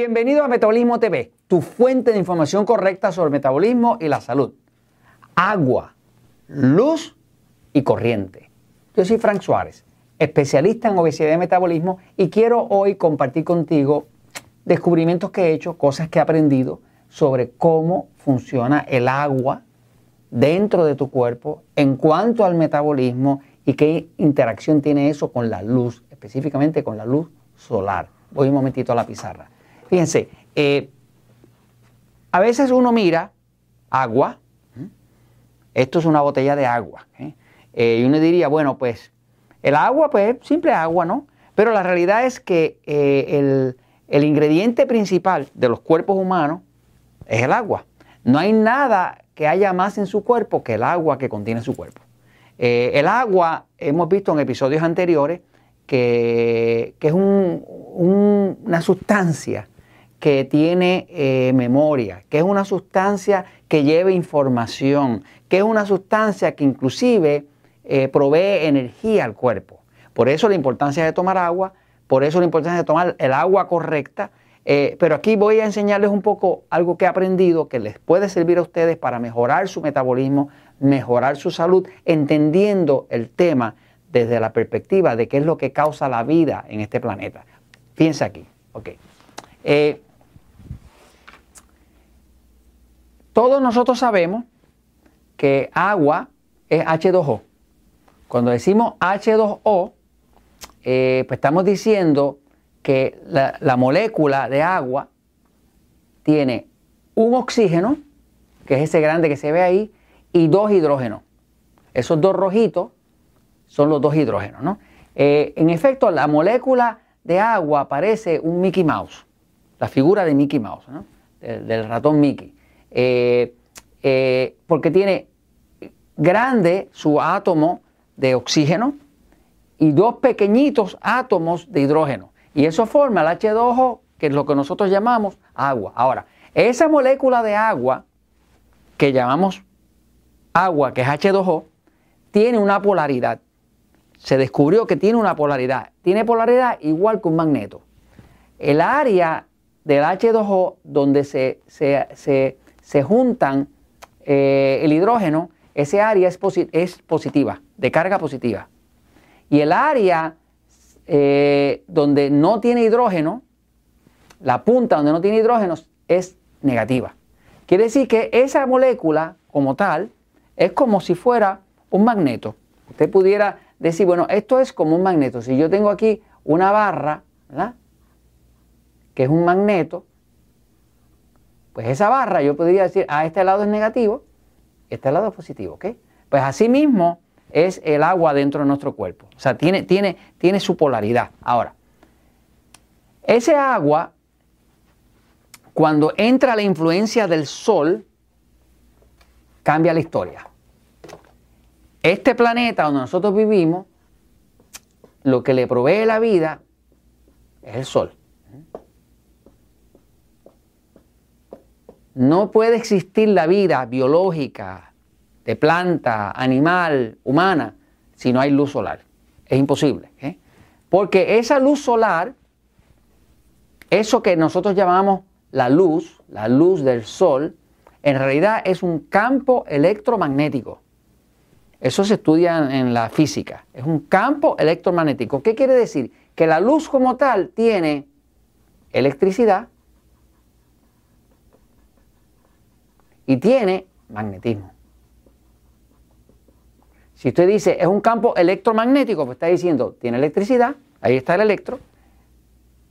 Bienvenido a Metabolismo TV, tu fuente de información correcta sobre metabolismo y la salud. Agua, luz y corriente. Yo soy Frank Suárez, especialista en obesidad y metabolismo y quiero hoy compartir contigo descubrimientos que he hecho, cosas que he aprendido sobre cómo funciona el agua dentro de tu cuerpo en cuanto al metabolismo y qué interacción tiene eso con la luz, específicamente con la luz solar. Voy un momentito a la pizarra. Fíjense, eh, a veces uno mira agua, esto es una botella de agua, ¿eh? Eh, y uno diría, bueno, pues el agua, pues simple agua, ¿no? Pero la realidad es que el ingrediente principal de los cuerpos humanos es el agua. No hay nada que haya más en su cuerpo que el agua que contiene su cuerpo. el agua, hemos visto en episodios anteriores, que, es una sustancia que tiene eh, memoria, que es una sustancia que lleva información, que es una sustancia que inclusive eh, provee energía al cuerpo. Por eso la importancia de tomar agua, por eso la importancia de tomar el agua correcta. Eh, pero aquí voy a enseñarles un poco algo que he aprendido que les puede servir a ustedes para mejorar su metabolismo, mejorar su salud, entendiendo el tema desde la perspectiva de qué es lo que causa la vida en este planeta. Piensa aquí. ok. Todos nosotros sabemos que agua es H2O. Cuando decimos H2O, eh, pues estamos diciendo que la, molécula de agua tiene un oxígeno, que es ese grande que se ve ahí, y dos hidrógenos. Esos dos rojitos son los dos hidrógenos. ¿no? Eh, en efecto, la molécula de agua parece un Mickey Mouse, la figura de Mickey Mouse, ¿no? del ratón Mickey. Eh, eh, porque tiene grande su átomo de oxígeno y dos pequeñitos átomos de hidrógeno. Y eso forma el H2O, que es lo que nosotros llamamos agua. Ahora, esa molécula de agua, que llamamos agua, que es H2O, tiene una polaridad. Se descubrió que tiene una polaridad. Tiene polaridad igual que un magneto. El área del H2O donde se, se se juntan eh, el hidrógeno, ese área es, positiva, de carga positiva. Y el área eh, donde no tiene hidrógeno, la punta donde no tiene hidrógeno es negativa. Quiere decir que esa molécula como tal es como si fuera un magneto. Usted pudiera decir, bueno, esto es como un magneto. Si yo tengo aquí una barra, ¿verdad? Que es un magneto, pues esa barra yo podría decir, ah, este lado es negativo, este lado es positivo, ¿ok? Pues así mismo es el agua dentro de nuestro cuerpo. O sea, tiene, tiene, tiene su polaridad. Ahora, ese agua, cuando entra la influencia del sol, cambia la historia. Este planeta donde nosotros vivimos, lo que le provee la vida es el sol. No puede existir la vida biológica, de planta, animal, humana, si no hay luz solar. Es imposible. ¿eh? Porque esa luz solar, eso que nosotros llamamos la luz, la luz del sol, en realidad es un campo electromagnético. Eso se estudia en la física. Es un campo electromagnético. ¿Qué quiere decir? Que la luz como tal tiene electricidad, y tiene magnetismo. Si usted dice es un campo electromagnético, pues está diciendo tiene electricidad, ahí está el electro,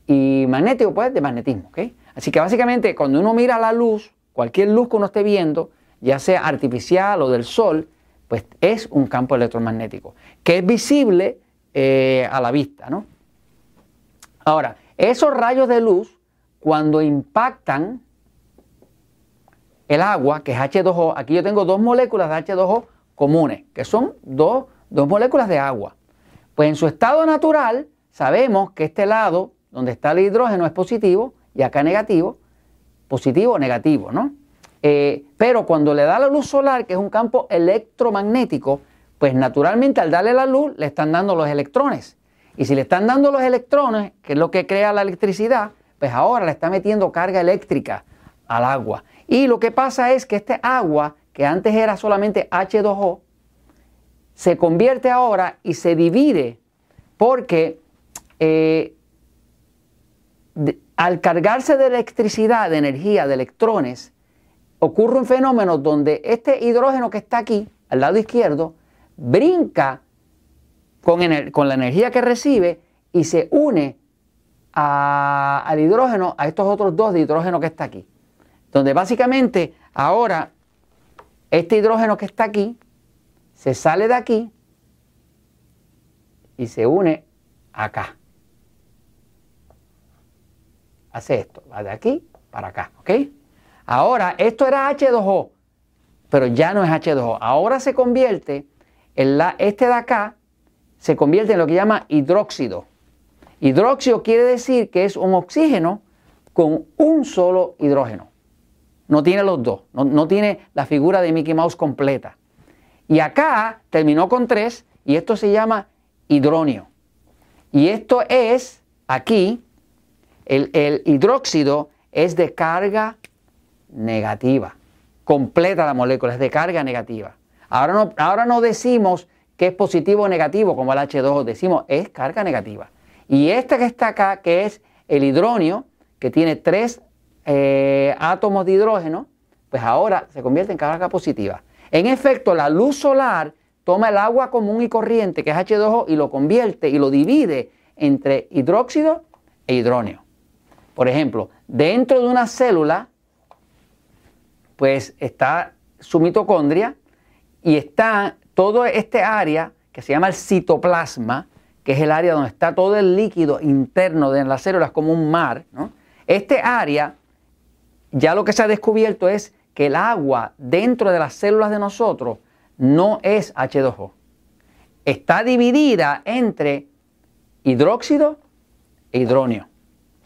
y magnético, pues de magnetismo. Así que básicamente cuando uno mira la luz, cualquier luz que uno esté viendo, ya sea artificial o del sol, pues es un campo electromagnético, que es visible eh, a la vista. ¿no? Ahora, esos rayos de luz, cuando impactan el agua, que es H2O, aquí yo tengo dos moléculas de H2O comunes, que son dos, moléculas de agua. Pues en su estado natural sabemos que este lado, donde está el hidrógeno, es positivo y acá negativo, positivo o negativo, ¿no? Eh, pero cuando le da la luz solar, que es un campo electromagnético, pues naturalmente al darle la luz le están dando los electrones. Y si le están dando los electrones, que es lo que crea la electricidad, pues ahora le está metiendo carga eléctrica al agua. Y lo que pasa es que este agua, que antes era solamente H2O, se convierte ahora y se divide porque eh, al cargarse de electricidad, de energía, de electrones, ocurre un fenómeno donde este hidrógeno que está aquí, al lado izquierdo, brinca con, con la energía que recibe y se une al hidrógeno, a estos otros dos de hidrógeno que está aquí. Donde básicamente ahora este hidrógeno que está aquí se sale de aquí y se une acá. Hace esto, va de aquí para acá, ¿ok? Ahora, esto era H2O, pero ya no es H2O. Ahora se convierte, en la, este de acá, se convierte en lo que llama hidróxido. Hidróxido quiere decir que es un oxígeno con un solo hidrógeno. No tiene los dos, no, no tiene la figura de Mickey Mouse completa. Y acá terminó con tres y esto se llama hidróneo. Y esto es, aquí, el, hidróxido es de carga negativa. Completa la molécula, es de carga negativa. Ahora no, ahora no decimos que es positivo o negativo como el H2O, decimos es carga negativa. Y este que está acá, que es el hidróneo, que tiene tres eh, átomos de hidrógeno, pues ahora se convierte en carga positiva. En efecto, la luz solar toma el agua común y corriente, que es H2O, y lo convierte y lo divide entre hidróxido e hidróneo. Por ejemplo, dentro de una célula, pues está su mitocondria y está todo este área que se llama el citoplasma, que es el área donde está todo el líquido interno de las células como un mar. Este área, ya lo que se ha descubierto es que el agua dentro de las células de nosotros no es H2O. Está dividida entre hidróxido e hidróneo.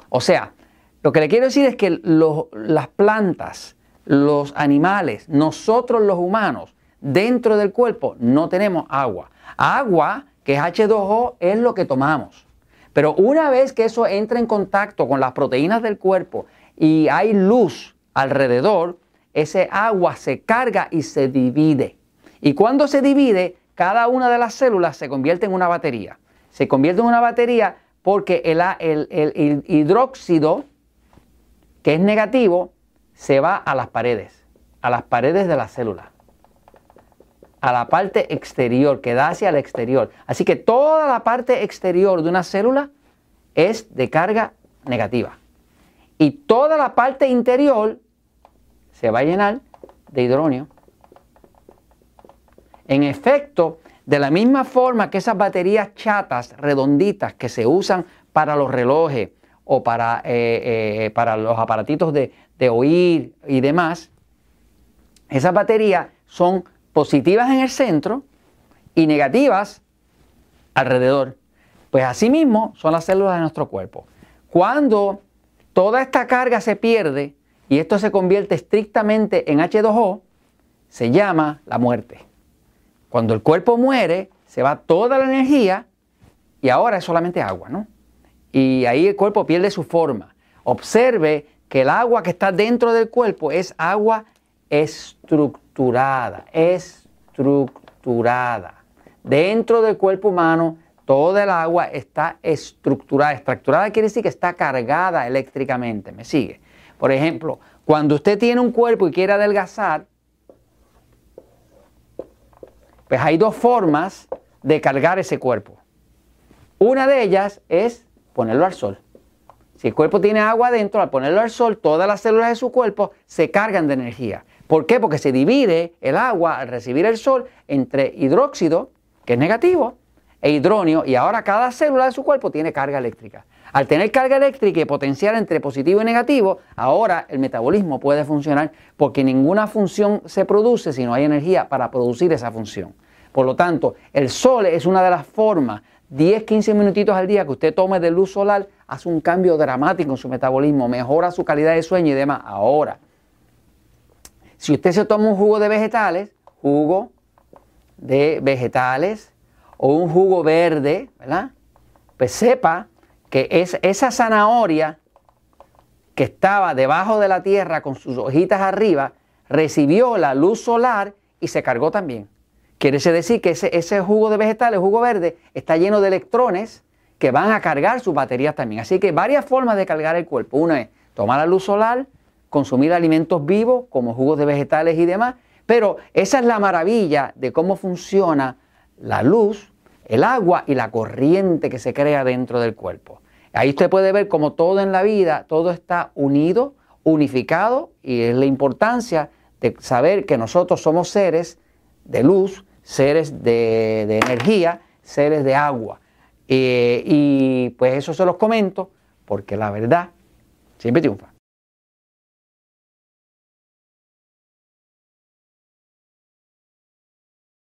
O sea, lo que le quiero decir es que las plantas, los animales, nosotros los humanos, dentro del cuerpo no tenemos agua. Agua, que es H2O, es lo que tomamos. Pero una vez que eso entra en contacto con las proteínas del cuerpo y hay luz alrededor, ese agua se carga y se divide. Y cuando se divide, cada una de las células se convierte en una batería. Se convierte en una batería porque el, hidróxido, que es negativo, se va a las paredes, a las paredes de la célula, a la parte exterior, que da hacia el exterior. Así que toda la parte exterior de una célula es de carga negativa. Y toda la parte interior se va a llenar de hidrógeno. En efecto, de la misma forma que esas baterías chatas, redonditas, que se usan para los relojes o para, eh, eh, para los aparatitos de, de oír y demás, esas baterías son positivas en el centro y negativas alrededor. Pues asimismo son las células de nuestro cuerpo. Cuando toda esta carga se pierde y esto se convierte estrictamente en H2O, se llama la muerte. Cuando el cuerpo muere, se va toda la energía y ahora es solamente agua, ¿no? Y ahí el cuerpo pierde su forma. Observe que el agua que está dentro del cuerpo es agua estructurada, estructurada. Dentro del cuerpo humano, toda el agua está estructurada. Estructurada quiere decir que está cargada eléctricamente. ¿Me sigue? Por ejemplo, cuando usted tiene un cuerpo y quiere adelgazar, pues hay dos formas de cargar ese cuerpo. Una de ellas es ponerlo al sol. Si el cuerpo tiene agua adentro, al ponerlo al sol, todas las células de su cuerpo se cargan de energía. ¿Por qué? Porque se divide el agua al recibir el sol entre hidróxido, que es negativo, e hidróneo, y ahora cada célula de su cuerpo tiene carga eléctrica. Al tener carga eléctrica y potencial entre positivo y negativo, ahora el metabolismo puede funcionar porque ninguna función se produce si no hay energía para producir esa función. Por lo tanto, el sol es una de las formas, 10, 15 minutitos al día que usted tome de luz solar, hace un cambio dramático en su metabolismo, mejora su calidad de sueño y demás. Ahora, si usted se toma un jugo de vegetales, jugo de vegetales o un jugo verde, ¿verdad? Pues sepa que es, esa zanahoria que estaba debajo de la tierra con sus hojitas arriba, recibió la luz solar y se cargó también. Quiere decir que ese, ese jugo de vegetales, jugo verde, está lleno de electrones que van a cargar sus baterías también. Así que varias formas de cargar el cuerpo. Una es tomar la luz solar, consumir alimentos vivos como jugos de vegetales y demás. Pero esa es la maravilla de cómo funciona la luz, el agua y la corriente que se crea dentro del cuerpo. Ahí usted puede ver como todo en la vida, todo está unido, unificado y es la importancia de saber que nosotros somos seres de luz, seres de, energía, seres de agua. Eh, y pues eso se los comento porque la verdad siempre triunfa.